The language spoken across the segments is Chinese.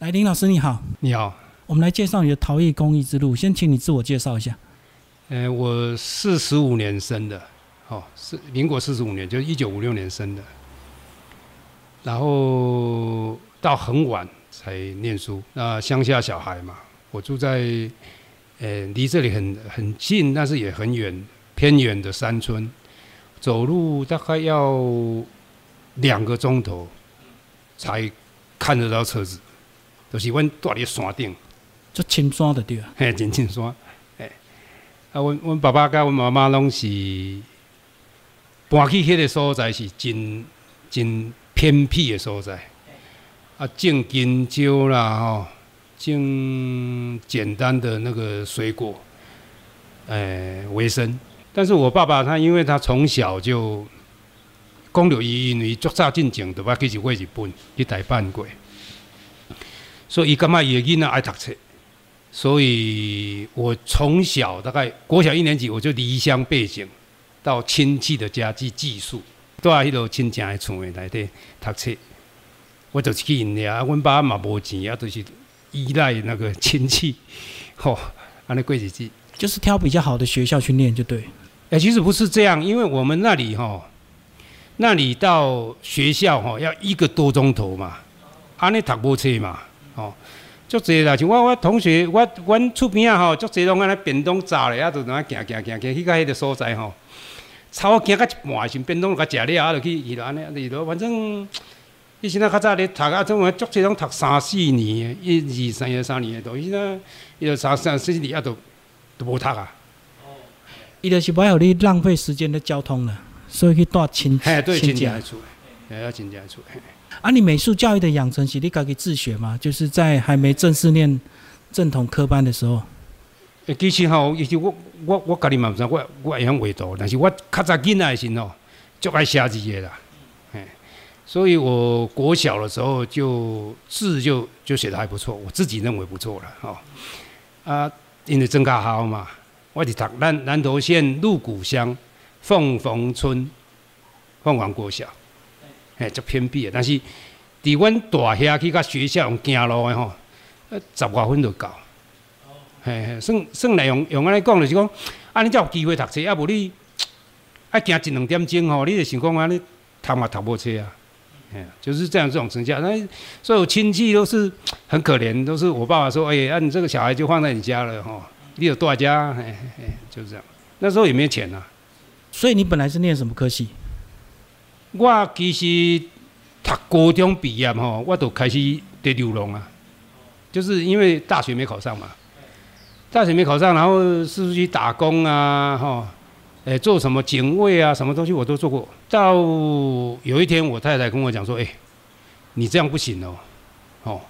来，林老师你好，你好，我们来介绍你的陶艺工艺之路。先请你自我介绍一下。呃，我四十五年生的，哦，是民国四十五年，就是一九五六年生的，然后到很晚才念书。那乡下小孩嘛，我住在呃离这里很很近，但是也很远偏远的山村，走路大概要两个钟头才看得到车子。就是阮住伫山顶，足青山的对啊，嘿，真青山，嘿，啊，阮阮爸爸甲阮妈妈拢是搬去迄个所在，是真真偏僻的所在，啊，种金蕉啦，吼，种简单的那个水果，诶，为生。但是我爸爸他，因为他从小就讲着伊因为足早进前就捌去日过日本去台办过。所以伊感觉伊个囡仔爱读册，所以我从小大概国小一年级我就离乡背井，到亲戚的家去寄宿，住喺迄个亲戚的厝诶内底读册。我就是去因遐，阮爸嘛无钱啊，都是依赖那个亲戚，吼，安尼过日子。就是挑比较好的学校去念就对。哎，其实不是这样，因为我们那里吼，那里到学校吼要一个多钟头嘛，安尼读无册嘛。哦，足侪啦！像我我同学，我阮厝边啊吼，足侪拢安尼便当炸咧，啊，就安尼行行行行去到迄个所在吼，差我行到一半时，便当甲食了，啊，就去去了安尼，去了。反正以前啊较早咧读啊，种足侪拢读三四年，一二三二三年的，都现在伊就三三四年啊，都都无读啊。伊就是不要你浪费时间咧交通了，所以去带亲嘿，对亲戚来厝，嘿，要亲戚来厝。啊，你美术教育的养成是你家己自学吗？就是在还没正式念正统科班的时候。诶，其实吼，其实我我我家己嘛毋知，我我会晓画图，但是我较早囡仔时吼，就爱写字的啦，嘿，所以我国小的时候就字就就写得还不错，我自己认为不错了，吼。啊，因为增加好嘛，我伫读南南投县鹿谷乡凤凰村凤凰国小。嘿，足偏僻的，但是伫阮大遐去甲学校用行路的吼，呃，十外分就到。嘿嘿，算算来用用安尼讲就是讲，安尼才有机会读册，啊无你爱行一两点钟吼，你就想讲安尼读嘛读无册啊。嘿，就是这样这种成绩。那所有亲戚都是很可怜，都是我爸爸说，哎，啊你这个小孩就放在你家了吼，你有大家，嘿嘿，就是这样。那时候也没钱呐。所以你本来是念什么科系？我其实读高中毕业吼，我就开始在流浪啊，就是因为大学没考上嘛，大学没考上，然后是去打工啊，吼，诶，做什么警卫啊，什么东西我都做过。到有一天，我太太跟我讲说：“诶，你这样不行哦，哦，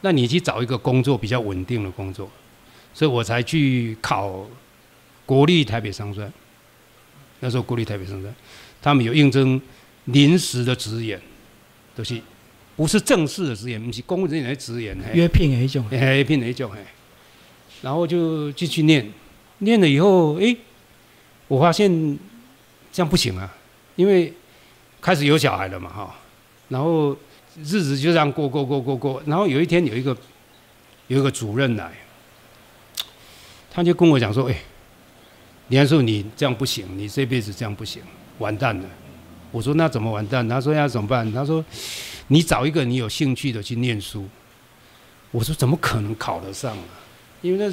那你去找一个工作比较稳定的工作。”所以我才去考国立台北商专。那时候国立台北商专，他们有应征。临时的职员，都是不是正式的职员，不是公务人员的职员，约聘的一种，约聘的一种，嘿。然后就继续念，念了以后，哎，我发现这样不行啊，因为开始有小孩了嘛，哈。然后日子就这样过过过过过，然后有一天有一个有一个主任来，他就跟我讲说，哎，李安叔，你这样不行，你这辈子这样不行，完蛋了。我说那怎么完蛋？他说要怎么办？他说你找一个你有兴趣的去念书。我说怎么可能考得上啊？因为那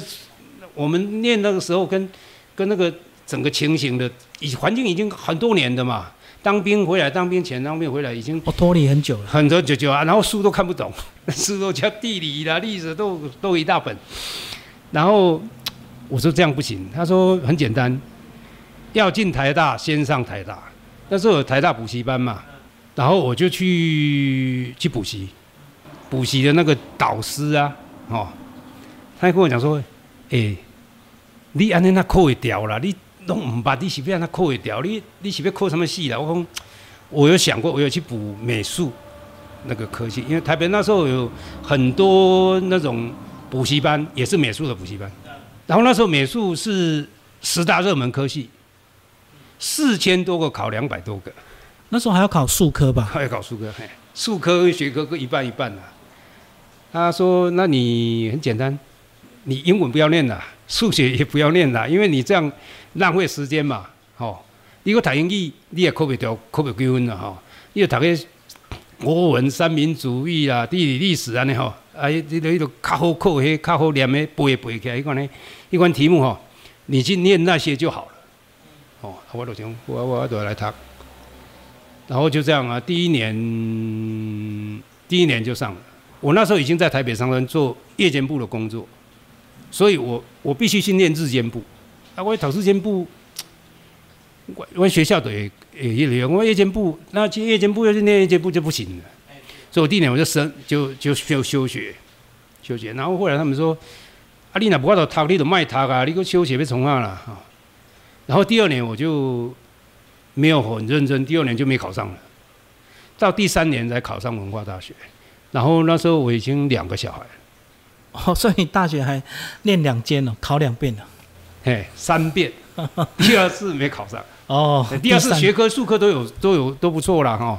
我们念那个时候跟跟那个整个情形的环境已经很多年的嘛。当兵回来，当兵前当兵回来已经我脱离很久了，很多久久啊。然后书都看不懂，书都叫地理啦、历史都都一大本。然后我说这样不行。他说很简单，要进台大先上台大。那时候有台大补习班嘛，然后我就去去补习，补习的那个导师啊，哦，他跟我讲说，哎，你安尼那考会掉啦，你拢唔捌，你是要安那考会掉？你你是要考什么系啦？我讲，我有想过，我有去补美术那个科系，因为台北那时候有很多那种补习班，也是美术的补习班，然后那时候美术是十大热门科系。四千多个考两百多个，那时候还要考数科吧？还要考数科，嘿，数科跟学科各一半一半啊。他说：“那你很简单，你英文不要念了，数学也不要念了，因为你这样浪费时间嘛。吼、你个读英语，你也考不掉，考不几分了吼。你要读个国文、三民主义啊、地理、历史安尼吼，啊，你你都较好考迄、较好念的背背起来，迄款呢，一款题目吼，你去念那些就好了。哦，我就想，我我我就来读，然后就这样啊，第一年第一年就上了。我那时候已经在台北商专做夜间部的工作，所以我我必须去念日间部。啊，我读日间部，我我学校的也也也我夜间部，那去夜间部要去念夜间部就不行了。所以我第一年我就升就就休休学，休学。然后后来他们说，啊，你那不法度读，你就卖读啊，你个休学要从啊啦。哈然后第二年我就没有很认真，第二年就没考上了，到第三年才考上文化大学。然后那时候我已经两个小孩了，哦，所以你大学还念两间哦，考两遍了。嘿，三遍，第二次没考上。哦，第二次学科、数科都有都有都不错啦哈，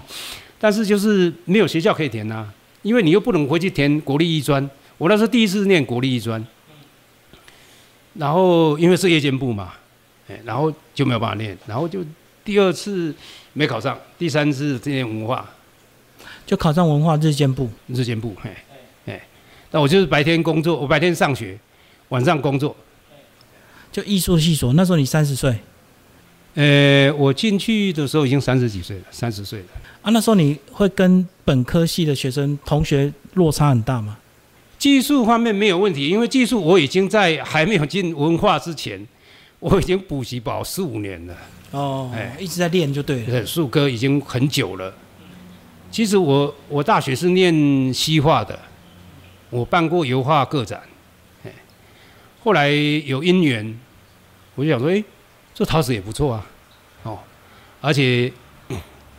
但是就是没有学校可以填呐、因为你又不能回去填国立艺专。我那时候第一次念国立艺专，然后因为是夜间部嘛，哎，然后就没有办法念，然后就第二次没考上，第三次念文化就考上文化日间部。日间部，嘿，哎，那我就是白天工作，我白天上学，晚上工作。就艺术系所，那时候你三十岁呃，我进去的时候已经三十几岁了，三十岁了。啊，那时候你会跟本科系的学生同学落差很大吗？技术方面没有问题，因为技术我已经在还没有进文化之前，我已经补习保四五年了，哦，哎。一直在练就对了。对，数科已经很久了。其实我我大学是念西画的，我办过油画个展，哎，后来有因缘，我就想说，哎，做陶瓷也不错啊，哦，而且，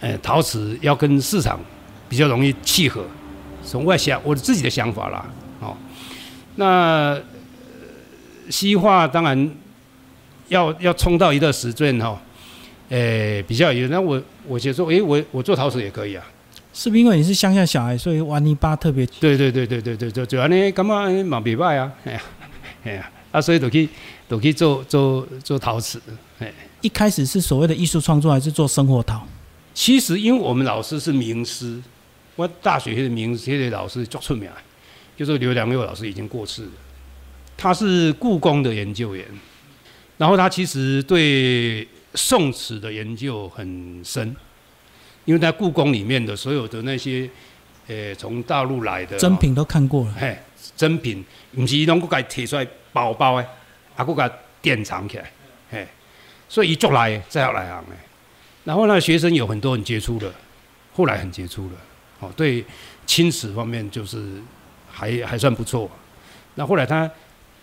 哎，陶瓷要跟市场比较容易契合，从外想我自己的想法啦，哦，那、呃西画当然要要冲到一个时阵哈、哦，诶、比较有，那我我就说，诶、我我做陶瓷也可以啊。是不是因为你是乡下小孩，所以玩泥巴特别对对对对对对，就就安尼，感觉嘛袂歹啊，哎呀，哎呀，啊，所以就去就去做做做陶瓷。哎，一开始是所谓的艺术创作，还是做生活陶？其实因为我们老师是名师，我大学的名师的老师叫出名，就是刘良佑老师已经过世了，他是故宫的研究员，然后他其实对宋词的研究很深，因为在故宫里面的所有的那些，呃，从大陆来的珍品都看过了。嘿，珍品，唔是拢佮伊摕出来包包诶，啊，佮佮典藏起来，嘿，所以伊足来，再要来行诶。然后呢，学生有很多很杰出的，后来很杰出了，哦，对青史方面就是还还算不错。那后来他，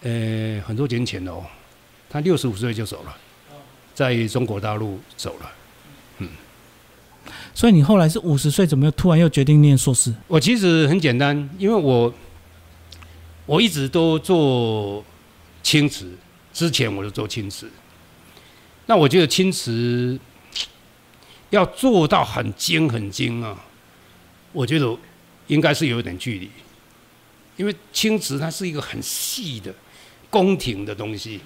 呃，很多年前了哦，他六十五岁就走了，在中国大陆走了。嗯所以你后来是五十岁，怎么又突然又决定念硕士？我其实很简单，因为我我一直都做青瓷，之前我就做青瓷。那我觉得青瓷要做到很精很精啊，我觉得应该是有一点距离，因为青瓷它是一个很细的宫廷的东西。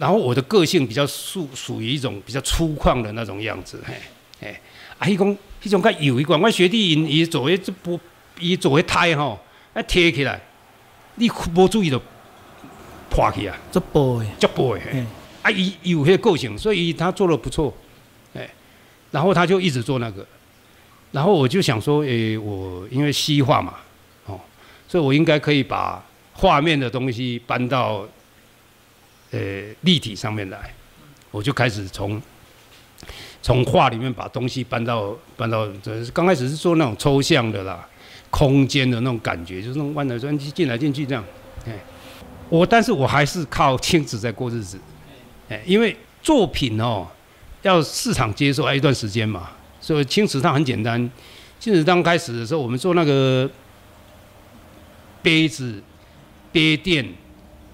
然后我的个性比较属属于一种比较粗犷的那种样子，嘿，嘿。啊，迄讲迄种较有一款，我学弟因伊做迄这波，伊做迄胎吼，啊提起来，你无注意就破去啊，这 boy，足薄的。嘿。嗯啊，伊伊有迄个个性，所以他做的不错，哎，然后他就一直做那个，然后我就想说，诶、我因为西化嘛，哦，所以我应该可以把画面的东西搬到，呃，立体上面来，我就开始从从画里面把东西搬到搬到，这刚开始是做那种抽象的啦，空间的那种感觉，就是那种弯来弯去、进来进去这样，哎，我但是我还是靠亲子在过日子。哎，因为作品哦，要市场接受要一段时间嘛，所以青瓷它很简单。青瓷刚开始的时候，我们做那个杯子、杯垫、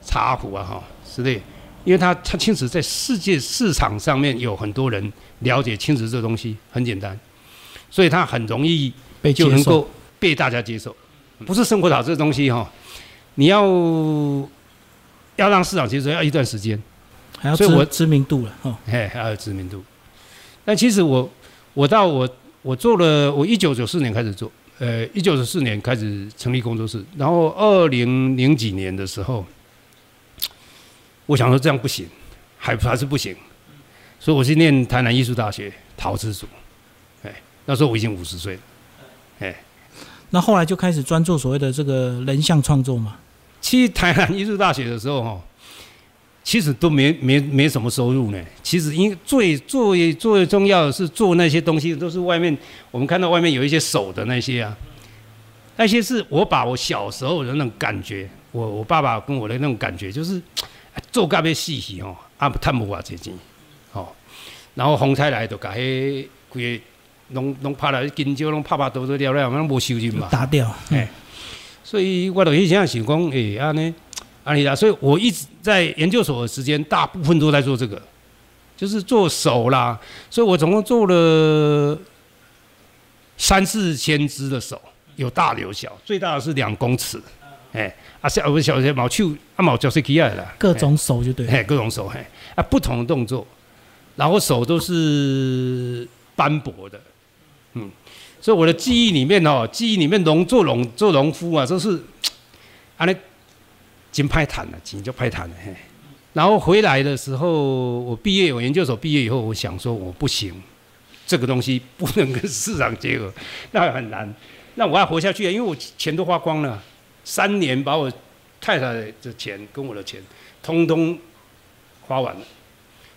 茶壶啊，哈之类，因为它它青瓷在世界市场上面有很多人了解青瓷这东西，很简单，所以它很容易被。就能够被大家接受。不是生活陶这东西哈，你要要让市场接受要一段时间，还要所以我知知名度了哦。嘿，还要知名度。但其实我我到我我做了，我一九九四年开始做，呃，一九九四年开始成立工作室，然后二零零几年的时候，我想说这样不行，还还是不行，所以我去念台南艺术大学陶瓷组，哎，那时候我已经五十岁了，哎，那后来就开始专做所谓的这个人像创作嘛。去台南艺术大学的时候哈，其实都没没没什么收入呢。其实因最最最重要的是做那些东西，都是外面我们看到外面有一些手的那些啊，那些是我把我小时候的那种感觉，我我爸爸跟我的那种感觉，就是哎做甲要死去吼，啊不探不偌济钱，吼，然后风台来就甲迄规个拢拢拍来金蕉拢拍拍倒倒了了，拢无收入嘛。打掉，嗯哎所以我就迄想想讲，诶、安尼，安尼啦，所以我一直在研究所的时间，大部分都在做这个，就是做手啦。所以我总共做了三四千只的手，有大有小，最大的是两公尺，哎、啊小有小些毛手啊毛脚是起来了，各种手就对了。嘿，各种手嘿啊，不同的动作，然后手都是斑驳的，嗯，所以我的记忆里面哦，记忆里面农做农做农夫啊，都是啊那金派坦了，钱就派坦了嘿。然后回来的时候，我毕业，我研究所毕业以后，我想说我不行，这个东西不能跟市场结合，那很难。那我要活下去啊，因为我钱都花光了，三年把我太太的钱跟我的钱通通花完了，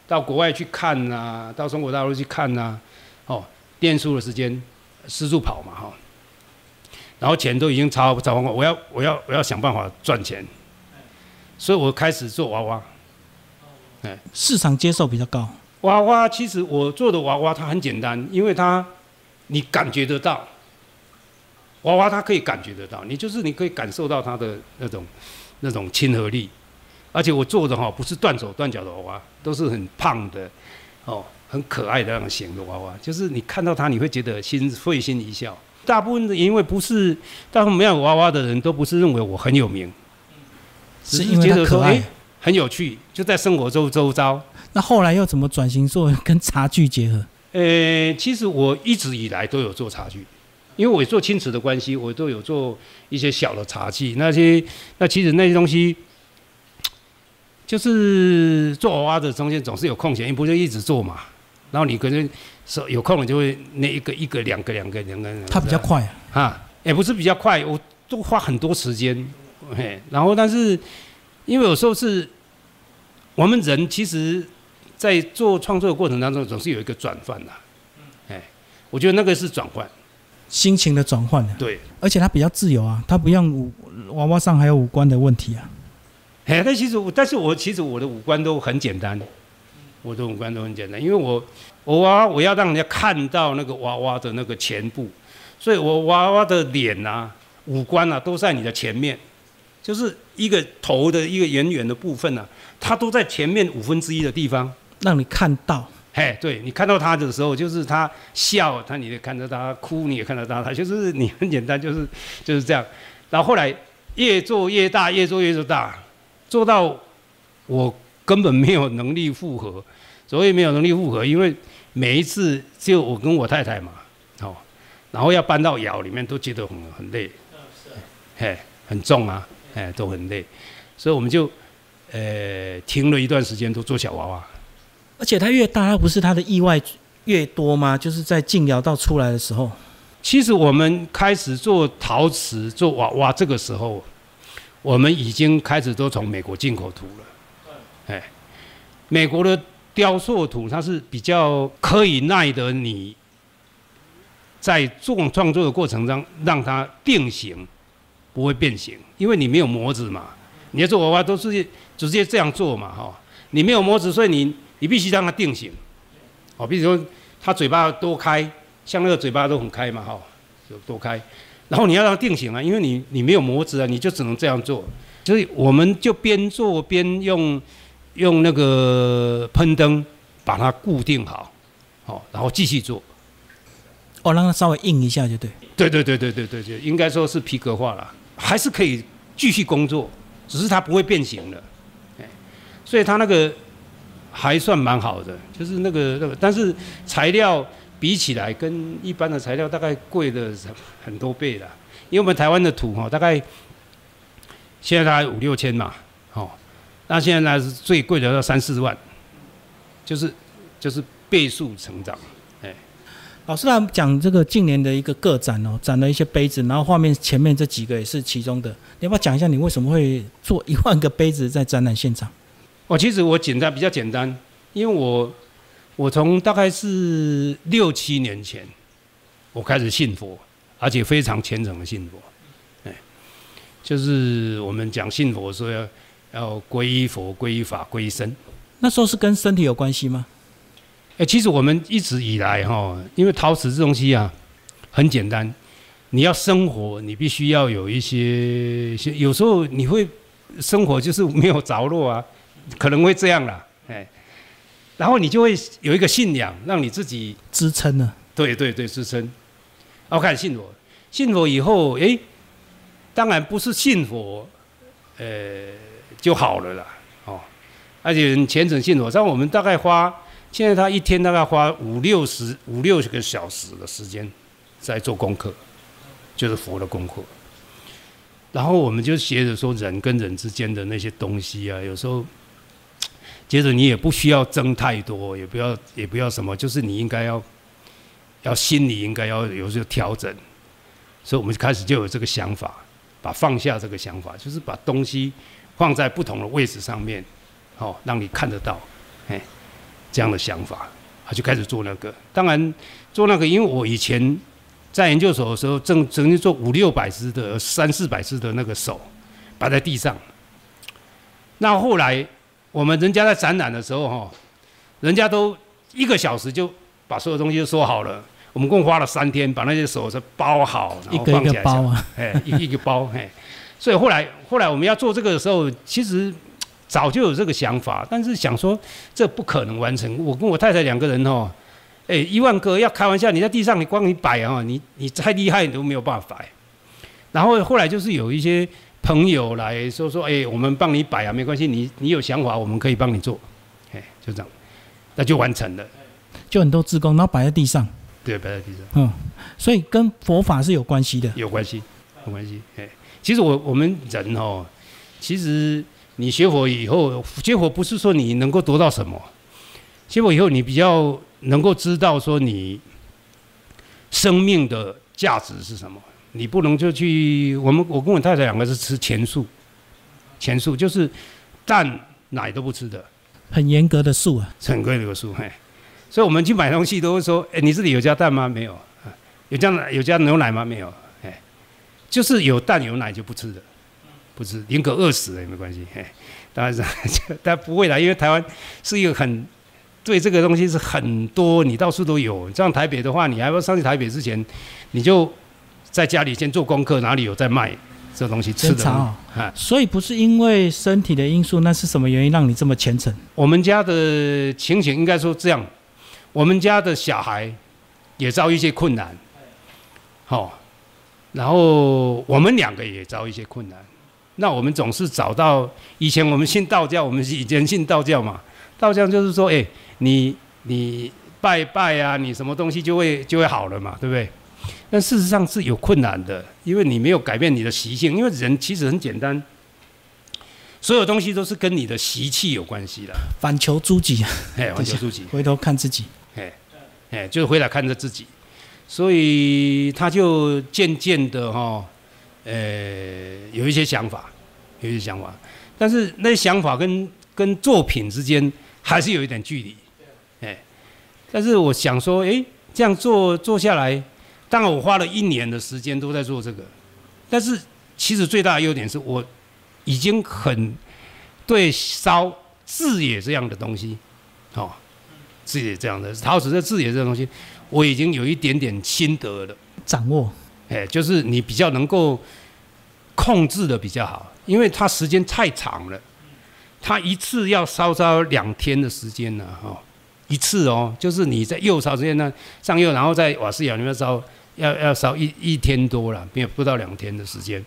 到国外去看呐、到中国大陆去看呐、哦，念书的时间四处跑嘛哈、然后钱都已经超超光光，我要我要我要想办法赚钱，所以我开始做娃娃。哎市场接受比较高。娃娃其实我做的娃娃它很简单，因为它你感觉得到，娃娃他可以感觉得到，你就是你可以感受到他的那种那种亲和力，而且我做的哈不是断手断脚的娃娃，都是很胖的哦，很可爱的那种型的娃娃，就是你看到它你会觉得心会心一笑。大部分的因为不是大部分没有娃娃的人都不是认为我很有名，只是因为觉得说哎、它可爱。很有趣，就在生活周周遭。那后来又怎么转型做跟茶具结合？呃，其实我一直以来都有做茶具，因为我做亲子的关系，我都有做一些小的茶器。那些那其实那些东西，就是做娃娃的中间总是有空闲，你不就一直做嘛？然后你可能手有空了就会那一个一个两个两个两个，它比较快啊。啊，也不是比较快，我都花很多时间，嘿，然后但是因为有时候是我们人其实，在做创作的过程当中，总是有一个转换的，哎，我觉得那个是转换，心情的转换的，对，而且它比较自由啊，它不像五娃娃上还有五官的问题啊。哎，但其实我，但是我其实我的五官都很简单，我的五官都很简单，因为我我娃娃我要让人家看到那个娃娃的那个前部，所以我娃娃的脸啊、五官啊都在你的前面，就是一个头的一个圆圆的部分啊，它都在前面五分之一的地方。让你看到，嘿，对你看到他的时候，就是他笑，他你也看得到他哭，你也看得到 他，就是你很简单，就是就是这样。然后后来越做越大，越做越做大，做到我根本没有能力复合。所谓没有能力复合，因为每一次就我跟我太太嘛，哦，然后要搬到窑里面都觉得很很累，嘿，很重啊，哎，都很累，所以我们就呃停了一段时间，都做小娃娃。而且它越大，它不是它的意外越多吗？就是在进窑道出来的时候，其实我们开始做陶瓷、做娃娃，这个时候，我们已经开始都从美国进口土了。哎，美国的雕塑土它是比较可以耐得你在做创作的过程中让它定型，不会变形，因为你没有模子嘛。你要做娃娃都是直接这样做嘛，哈、你没有模子，所以你你必须让它定型。哦，比如说它嘴巴多开，像那个嘴巴都很开嘛，哈、就多开。然后你要让它定型啊，因为你你没有模子啊，你就只能这样做。所以我们就边做边用用那个喷灯把它固定好，好、然后继续做。哦，让它稍微硬一下就对。对对对对对对对，应该说是皮革化了，还是可以继续工作，只是它不会变形了。哎，所以它那个还算蛮好的，就是那个那个，但是材料比起来跟一般的材料大概贵了很多倍了，因为我们台湾的土哈，大概现在大概五六千嘛，哦，那现在呢是最贵的要三四万，就是就是倍数成长。老师来讲这个近年的一个个展哦，展了一些杯子，然后画面前面这几个也是其中的。你要不要讲一下你为什么会做一万个杯子在展览现场？哦，其实我简单比较简单，因为我我从大概是六七年前我开始信佛，而且非常虔诚的信佛。哎，就是我们讲信佛说要要皈依佛、皈依法、皈依僧。那时候是跟身体有关系吗？哎，其实我们一直以来哈，因为陶瓷这东西啊，很简单，你要生活，你必须要有一些，有时候你会生活就是没有着落啊，可能会这样啦，哎，然后你就会有一个信仰，让你自己支撑呢。对对对，支撑。我开始信佛，信佛以后，哎，当然不是信佛，呃，就好了啦，哦，而且虔诚信佛，像我们大概花。现在他一天大概花五六十五六个小时的时间在做功课，就是佛的功课。然后我们就学着说人跟人之间的那些东西啊，有时候，接着你也不需要争太多，也不要也不要什么，就是你应该要要心里应该要有些调整。所以我们开始就有这个想法，把放下这个想法，就是把东西放在不同的位置上面，好让你看得到，哎。这样的想法，他就开始做那个。当然，做那个，因为我以前在研究所的时候，正曾经做五六百只的、三四百只的那个手摆在地上。那后来我们人家在展览的时候，哈，人家都一个小时就把所有东西都说好了，我们共花了三天把那些手是包好，然后放起来，哎，一一个包，哎。所以后来后来我们要做这个的时候，其实。早就有这个想法，但是想说这不可能完成。我跟我太太两个人哦，哎，一万个要开玩笑，你在地上你光你摆啊，你你再厉害你都没有办法摆。然后后来就是有一些朋友来说说，哎，我们帮你摆啊，没关系，你你有想法，我们可以帮你做，哎，就这样，那就完成了。就很多自工，然后摆在地上。对，摆在地上。嗯，所以跟佛法是有关系的。有关系，有关系。哎，其实我我们人哦，其实。你学佛以后，学佛不是说你能够得到什么，学佛以后你比较能够知道说你生命的价值是什么。你不能就去我们我跟我太太两个是吃全素，全素就是蛋奶都不吃的，很严格的素啊，很规格的素嘿。所以我们去买东西都会说，哎，你这里有加蛋吗？没有，有加有加牛奶吗？没有，哎，就是有蛋有奶就不吃的。不吃宁可饿死了也没关系，嘿，当然是，但不会啦，因为台湾是一个很对这个东西是很多，你到处都有。像台北的话，你还要上去台北之前，你就在家里先做功课，哪里有在卖这东西吃的啊？所以不是因为身体的因素，那是什么原因让你这么虔诚？我们家的情形应该说这样，我们家的小孩也遭一些困难，好，然后我们两个也遭一些困难。那我们总是找到以前我们信道教，我们以前信道教嘛，道教就是说，哎，你你拜拜啊，你什么东西就会就会好了嘛，对不对？但事实上是有困难的，因为你没有改变你的习性，因为人其实很简单，所有东西都是跟你的习气有关系的。反求诸己，哎，反求诸己，回头看自己，哎，哎，就是回来看着自己，所以他就渐渐的哈。呃，有一些想法，有一些想法，但是那些想法跟跟作品之间还是有一点距离，哎，但是我想说，哎，这样做做下来，当然我花了一年的时间都在做这个，但是其实最大的优点是我已经很对烧字野这样的东西，哦，字野这样的陶瓷的字野这个东西，我已经有一点点心得了，掌握，哎，就是你比较能够。控制的比较好，因为它时间太长了，它一次要烧烧两天的时间呢，哈，一次哦，就是你在釉烧之间呢，上釉，然后在瓦斯窑里面烧，要要烧一一天多了，没有不到两天的时间。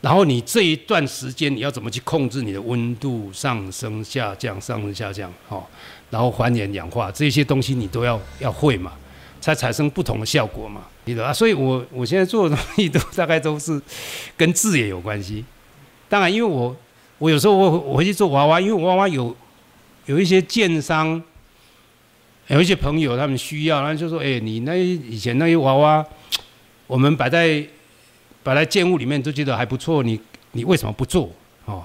然后你这一段时间你要怎么去控制你的温度上升下降上升下降哦，然后还原氧化这些东西你都要要会嘛，才产生不同的效果嘛，记得啊？所以我我现在做的东西都大概都是跟字也有关系。当然，因为我我有时候我我回去做娃娃，因为娃娃有有一些建商，有一些朋友他们需要，然后就说：“哎，你那以前那些娃娃，我们摆在。”摆在建物里面都觉得还不错，你你为什么不做？哦，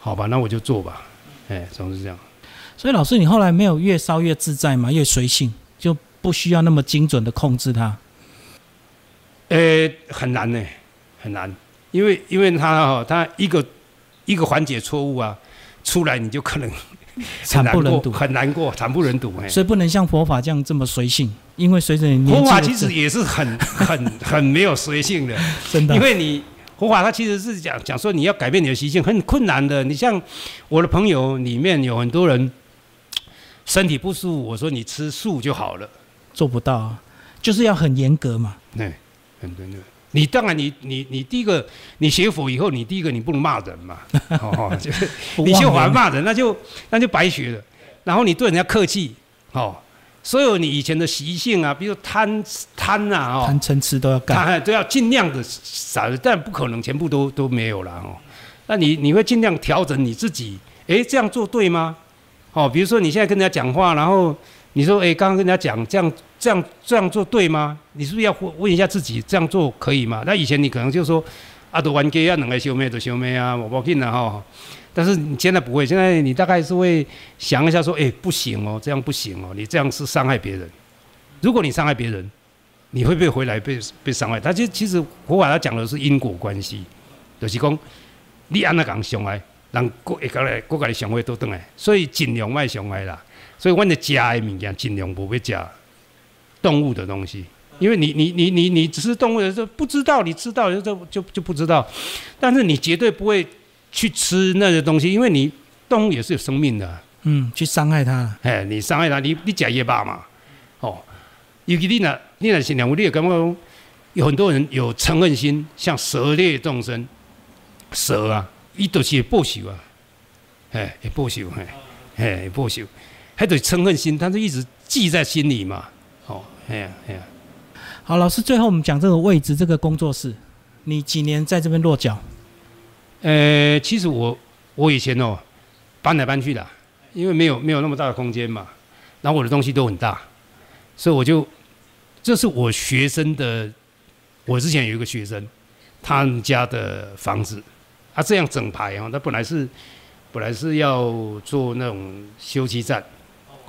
好吧，那我就做吧。哎，总是这样。所以老师，你后来没有越烧越自在嘛？越随性，就不需要那么精准的控制它。呃，很难呢，很难，因为因为它哈，它一个一个环节错误啊，出来你就可能。惨不忍睹，很难过，惨不忍睹哎。所以不能像佛法这样这么随性，因为随着你佛法其实也是很 很很没有随性的，真的。因为你佛法它其实是讲讲说你要改变你的习性很困难的。你像我的朋友里面有很多人身体不舒服，我说你吃素就好了，做不到啊，就是要很严格嘛。对，很严格。你当然，你你你第一个，你学佛以后，你第一个你不能骂人嘛，哦，就是你学法骂人，那就那就白学了。然后你对人家客气，哦，所有你以前的习性啊，比如贪贪啊，哦，贪嗔痴都要干，都要尽量的少，但不可能全部都都没有了哦。那你你会尽量调整你自己，哎，这样做对吗？哦，比如说你现在跟人家讲话，然后。你说，哎，刚刚跟人家讲这样、这样、这样做对吗？你是不是要问问一下自己，这样做可以吗？那以前你可能就说，啊，都玩家要两个修妹都修妹啊，我不进了哈。但是你现在不会，现在你大概是会想一下说，哎，不行哦，这样不行哦，你这样是伤害别人。如果你伤害别人，你会不会回来被被伤害？他就其实我把他讲的是因果关系，就是讲你安那讲伤害，人过一个来过个伤害都等来，所以尽量卖伤害啦。所以，我的家的物件尽量不会加动物的东西，因为你、你、你、你、你只是动物的时候不知道，你知道就就就不知道，但是你绝对不会去吃那些东西，因为你动物也是有生命的，嗯，去伤害它，哎，你伤害它，你你假也罢嘛，哦，尤其你那你那是两物，你也感觉有很多人有嗔恨心，像蛇类众生，蛇啊，伊都是会报仇啊，哎，会报仇，哎，哎，会报仇。还得嗔恨心，他就一直记在心里嘛。哦，哎呀，哎呀。好，老师，最后我们讲这个位置，这个工作室，你几年在这边落脚？呃，其实我我以前哦搬来搬去的，因为没有没有那么大的空间嘛，然后我的东西都很大，所以我就这是我学生的，我之前有一个学生，他们家的房子，他这样整排哦，他本来是本来是要做那种休息站。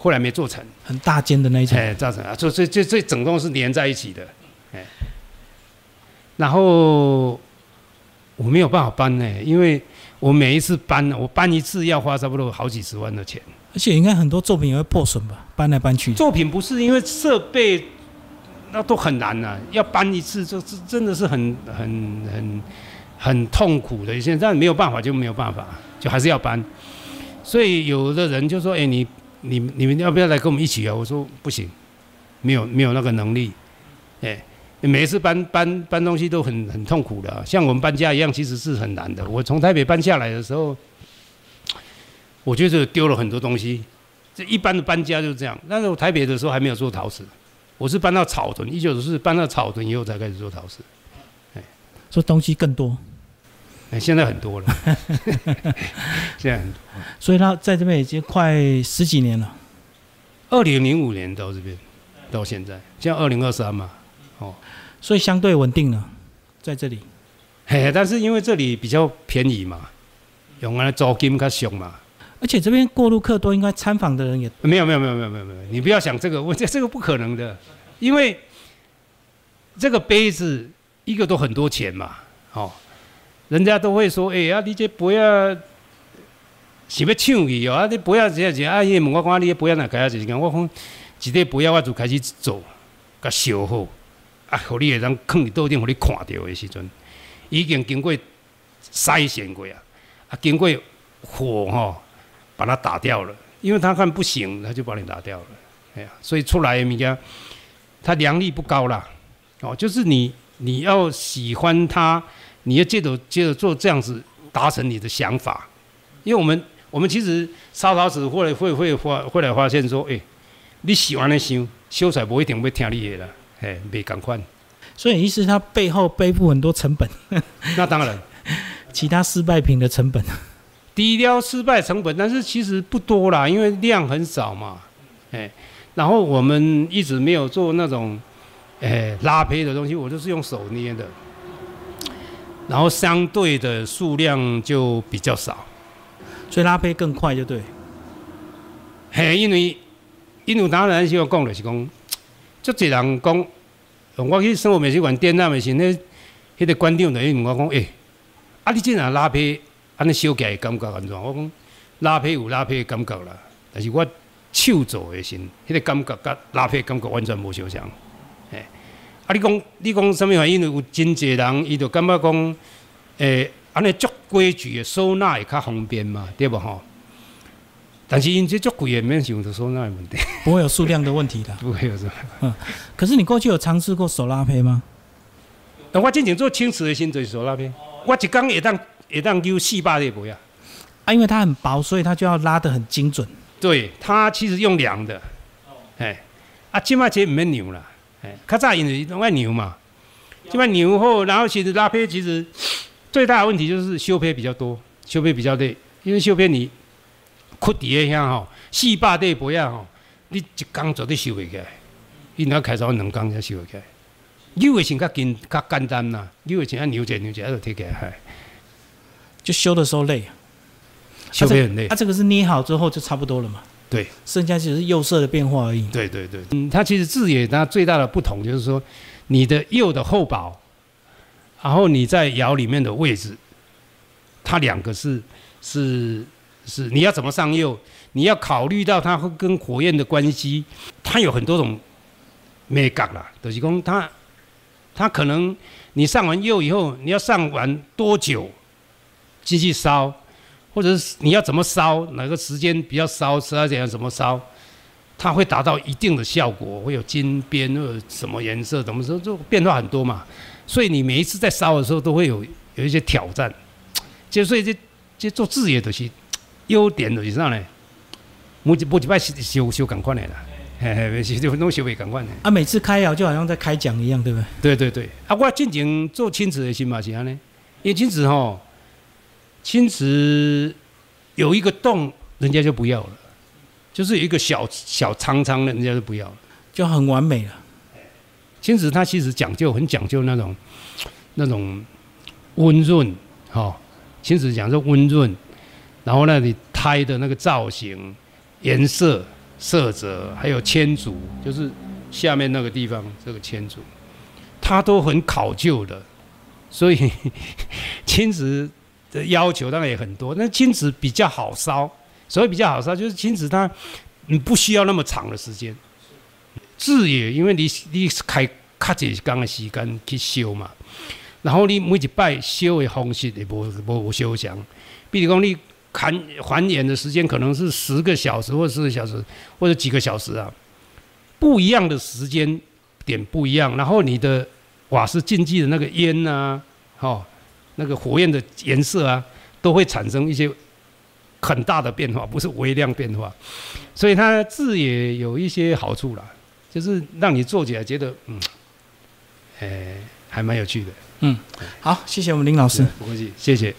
后来没做成，很大间的那一种，哎，造成啊，这这这这整栋是连在一起的，哎，然后我没有办法搬呢，因为我每一次搬，我搬一次要花差不多好几十万的钱，而且应该很多作品也会破损吧，搬来搬去。作品不是因为设备，那都很难呐，要搬一次就是真的是很很很很痛苦的一些，但没有办法就没有办法，就还是要搬。所以有的人就说，哎，你。你你们要不要来跟我们一起啊？我说不行，没有没有那个能力，哎，每一次搬搬搬东西都很很痛苦的，像我们搬家一样，其实是很难的。我从台北搬下来的时候，我觉得丢了很多东西。这一般的搬家就是这样。但是我台北的时候还没有做陶瓷，我是搬到草屯，一九九四搬到草屯以后才开始做陶瓷，哎，做东西更多。现在很多了，现在很多，所以他在这边已经快十几年了。二零零五年到这边，到现在，现在二零二三嘛，哦，所以相对稳定了，在这里。嘿，但是因为这里比较便宜嘛，用来租金较凶嘛，而且这边过路客多，应该参访的人也没有没有没有没有没有没有，你不要想这个，我这这个不可能的，因为这个杯子一个都很多钱嘛，哦。人家都会说：“哎呀，你这杯啊是要抢去哦，啊，你不要这样子，啊，伊问我讲，你杯啊哪开啊？就是讲我讲，一个杯啊我就开始做，甲烧好，啊，互你会当放伫桌顶，互你看到的时阵，已经经过筛选过啊，啊，经过火吼把它打掉了，因为他看不行，他就把你打掉了。哎呀，所以出来的物件，它良率不高啦。哦，就是你你要喜欢它，你要接着接着做这样子，达成你的想法。因为我们我们其实烧陶子会会会发会来发现说，哎，你喜欢的修修出来不一定会听你的啦，哎，没赶快。所以意思他背后背负很多成本，那当然，其他失败品的成本，低调失败成本，但是其实不多啦，因为量很少嘛，哎，然后我们一直没有做那种，哎，拉胚的东西，我都是用手捏的，然后相对的数量就比较少，所以拉胚更快，就对。嘿，因为因为当然需要讲的是讲，就这人讲。我去生活美术馆展览的时，那迄个馆长就问我讲：“诶，啊，你这样拉胚，安尼修起来感觉安怎？”我讲：“拉胚有拉胚的感觉啦，但是我手做的时，迄个感觉甲拉胚感觉完全无相像。”诶，啊，你讲你讲什么原因？有真济人伊就感觉讲：“诶，安尼足规矩的收纳会较方便嘛，对不吼？”但是因这足贵也没想到收纳的问题，不会有数量的问题的，不会有是吧。嗯，可是你过去有尝试过手拉胚吗？我之前做青瓷的，先做手拉胚。我一工也当也当丢四百粒不要。啊，因为它很薄，所以它就要拉得很精准。对，它其实用量的。哎，啊，起码这唔免牛啦。哎，较早因为拢爱牛嘛，即摆牛后，然后其实拉胚其实最大的问题就是修胚比较多，修胚比较累，因为修胚你。窟底下遐吼，四百块杯啊吼，你一工绝对收袂起来，伊若开烧两工才收会起来。牛的先较简较简单呐，牛的先啊牛者牛者，啊就摕起来，嗨就修的时候累，修坯很累。啊，这个是捏好之后就差不多了嘛？对，剩下就是釉色的变化而已。对对对，嗯，它其实字也它最大的不同就是说，你的釉的厚薄，然后你在窑里面的位置，它两个是是。是你要怎么上釉？你要考虑到它会跟火焰的关系，它有很多种美感啦。德是公它它可能你上完釉以后，你要上完多久继续烧，或者是你要怎么烧，哪个时间比较烧，十二点怎么烧，它会达到一定的效果，会有金边或者什么颜色，怎么说就变化很多嘛。所以你每一次在烧的时候都会有有一些挑战，就所以这这做字也都是。优点就是啥呢？每一每一摆修修赶快的啦，嘿嘿，修就弄修袂赶快的。啊，每次开窑就好像在开讲一样，对不对？对对对。啊，我进前做亲子的心嘛是安尼，因为亲子吼，青瓷有一个洞，人家就不要了，就是有一个小小苍苍的，人家就不要了，就很完美了。青瓷它其实讲究很讲究那种那种温润，哈，青瓷讲究温润。然后那里胎的那个造型、颜色、色泽，还有铅足，就是下面那个地方这个铅足，它都很考究的。所以 青瓷的要求当然也很多。那青瓷比较好烧，所以比较好烧，就是青瓷它你不需要那么长的时间。字也因为你你开卡几缸的时间去修嘛，然后你每一拜修的方式也无无修相，比如讲你。看还原的时间可能是十个小时或四个小时或者几个小时啊，不一样的时间点不一样，然后你的瓦斯进去的那个烟呐，哈，那个火焰的颜色啊，都会产生一些很大的变化，不是微量变化，所以它字也有一些好处啦，就是让你做起来觉得嗯，哎，还蛮有趣的。嗯，好，谢谢我们林老师，不客气，谢谢。